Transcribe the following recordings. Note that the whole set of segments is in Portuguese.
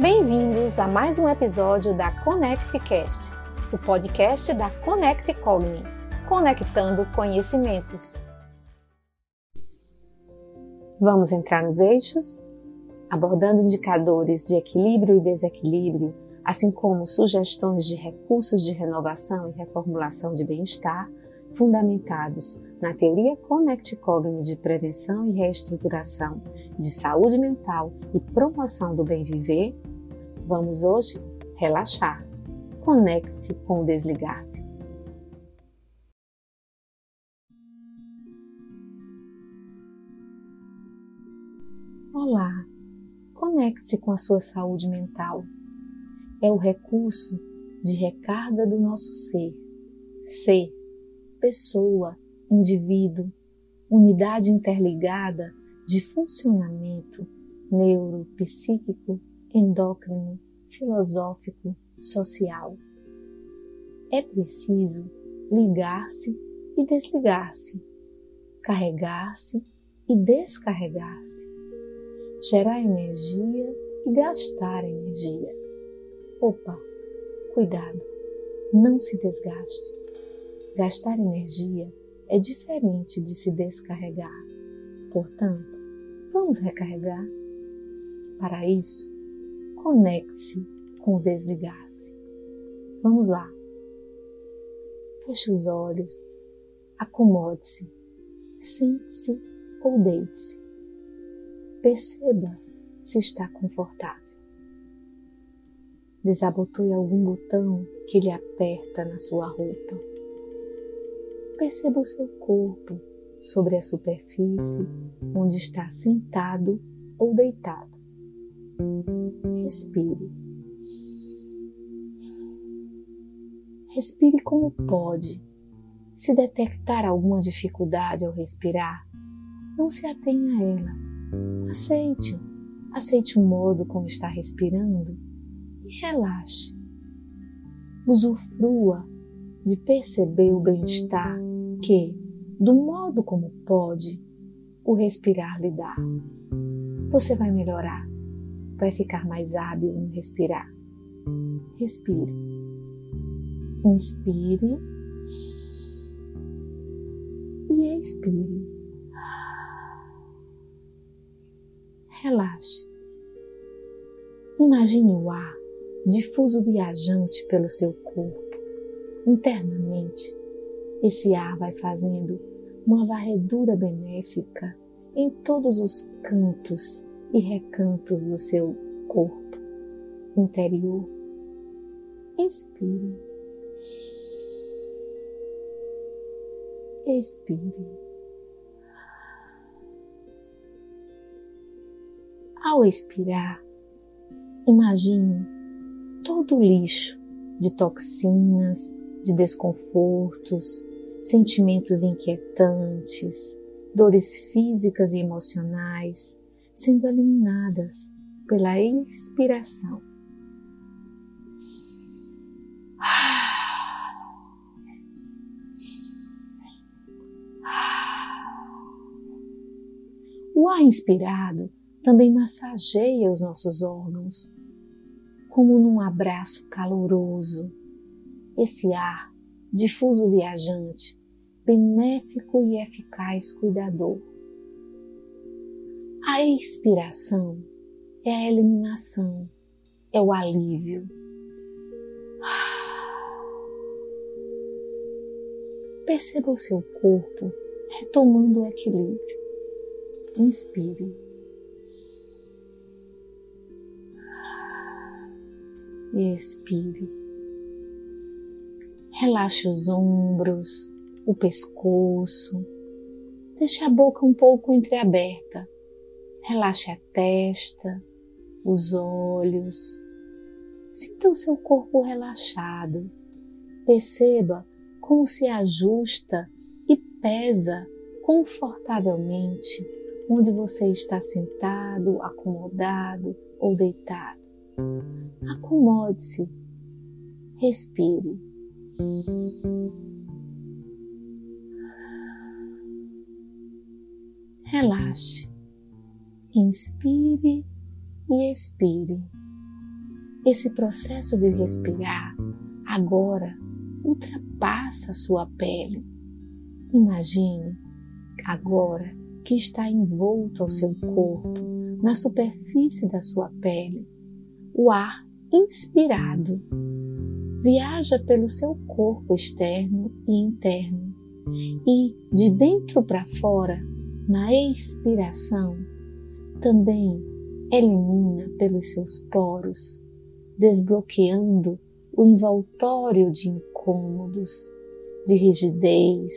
Bem-vindos a mais um episódio da ConnectCast, o podcast da Connect Cogni, conectando conhecimentos. Vamos entrar nos eixos, abordando indicadores de equilíbrio e desequilíbrio, assim como sugestões de recursos de renovação e reformulação de bem-estar, fundamentados na teoria Connect Cogni de prevenção e reestruturação de saúde mental e promoção do bem viver, vamos hoje relaxar. Conecte-se com o desligar-se. Olá, conecte-se com a sua saúde mental. É o recurso de recarga do nosso ser. Ser, pessoa, indivíduo, unidade interligada de funcionamento neuro, psíquico, endócrino, filosófico, social. É preciso ligar-se e desligar-se, carregar-se e descarregar-se, gerar energia e gastar energia. Opa, cuidado, não se desgaste. Gastar energia é diferente de se descarregar. Portanto, vamos recarregar. Para isso, conecte-se com o desligar-se. Vamos lá. Feche os olhos, acomode-se, sente-se ou deite-se. Perceba se está confortável. Desabotoe algum botão que lhe aperta na sua roupa. Perceba o seu corpo sobre a superfície onde está sentado ou deitado. Respire. Respire como pode. Se detectar alguma dificuldade ao respirar, não se atenha a ela. Aceite. Aceite o modo como está respirando e relaxe. Usufrua de perceber o bem-estar que, do modo como pode, o respirar lhe dá. Você vai melhorar vai ficar mais hábil em respirar. Respire. Inspire e expire. Relaxe. Imagine o ar difuso viajante pelo seu corpo. Internamente, esse ar vai fazendo uma varredura benéfica em todos os cantos e recantos do seu corpo interior. Inspire. Expire. Ao expirar, imagine todo o lixo de toxinas, de desconfortos, sentimentos inquietantes, dores físicas e emocionais sendo eliminadas pela expiração. O ar inspirado também massageia os nossos órgãos, como num abraço caloroso. Esse ar, difuso viajante, benéfico e eficaz cuidador a expiração é a eliminação, é o alívio. Perceba o seu corpo retomando o equilíbrio. Inspire. E expire. Relaxe os ombros, o pescoço. Deixe a boca um pouco entreaberta Relaxe a testa, os olhos. Sinta o seu corpo relaxado. Perceba como se ajusta e pesa confortavelmente onde você está sentado, acomodado ou deitado. Acomode-se. Respire. Relaxe. Inspire e expire. esse processo de respirar agora ultrapassa a sua pele. Imagine agora que está envolto ao seu corpo, na superfície da sua pele. O ar inspirado viaja pelo seu corpo externo e interno e de dentro para fora, na expiração, também elimina pelos seus poros, desbloqueando o envoltório de incômodos, de rigidez,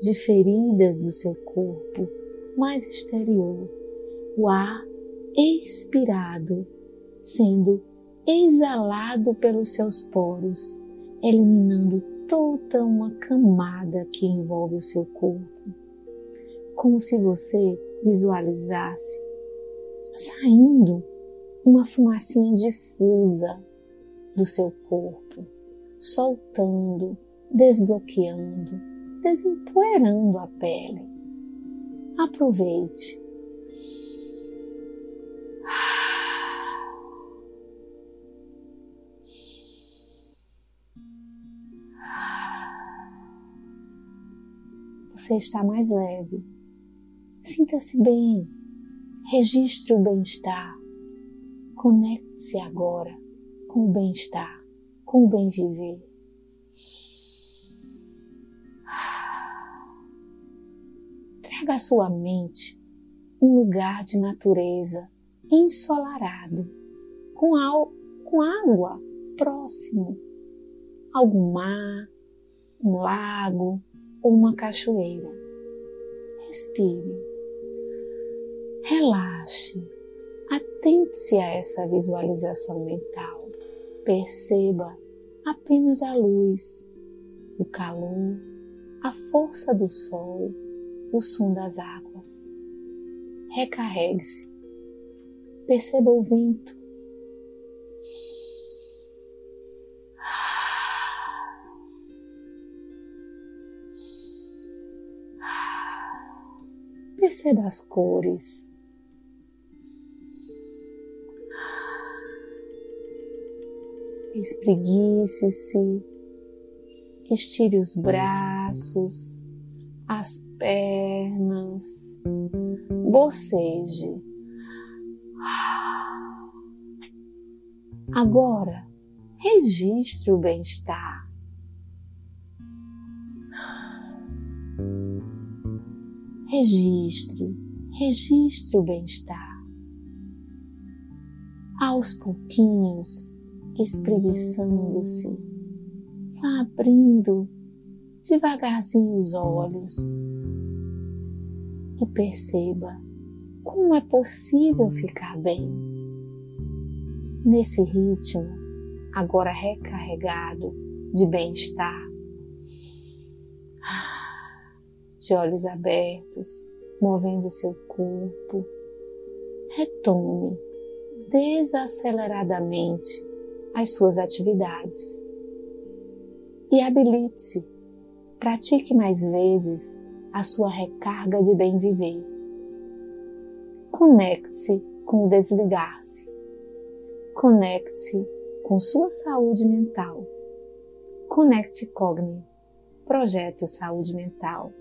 de feridas do seu corpo mais exterior, o ar expirado sendo exalado pelos seus poros, eliminando toda uma camada que envolve o seu corpo, como se você visualizasse saindo uma fumacinha difusa do seu corpo, soltando, desbloqueando, desempoeirando a pele. Aproveite. Você está mais leve. Sinta-se bem. Registre o bem-estar. Conecte-se agora com o bem-estar, com o bem viver. Traga à sua mente um lugar de natureza ensolarado, com, com água próximo, algum mar, um lago ou uma cachoeira. Respire, relaxe, atente-se a essa visualização mental. Perceba apenas a luz, o calor, a força do sol o som das águas. Recarregue-se. Perceba o vento. Perceba as cores. Espreguice-se, estire os braços, as pernas, boceje. Agora, registre o bem-estar. Registre, registre o bem-estar. Aos pouquinhos, espreguiçando-se, vá abrindo devagarzinho os olhos e perceba como é possível ficar bem. Nesse ritmo, agora recarregado de bem-estar, de olhos abertos, movendo seu corpo, retome desaceleradamente as suas atividades e habilite-se pratique mais vezes a sua recarga de bem viver. Conecte-se com desligar-se. Conecte-se com sua saúde mental. Conecte Cogni, Projeto Saúde Mental.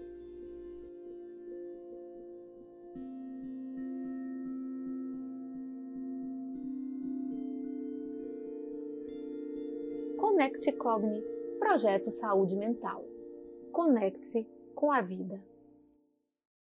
Conecte Cogni, Projeto Saúde Mental. Conecte-se com a vida.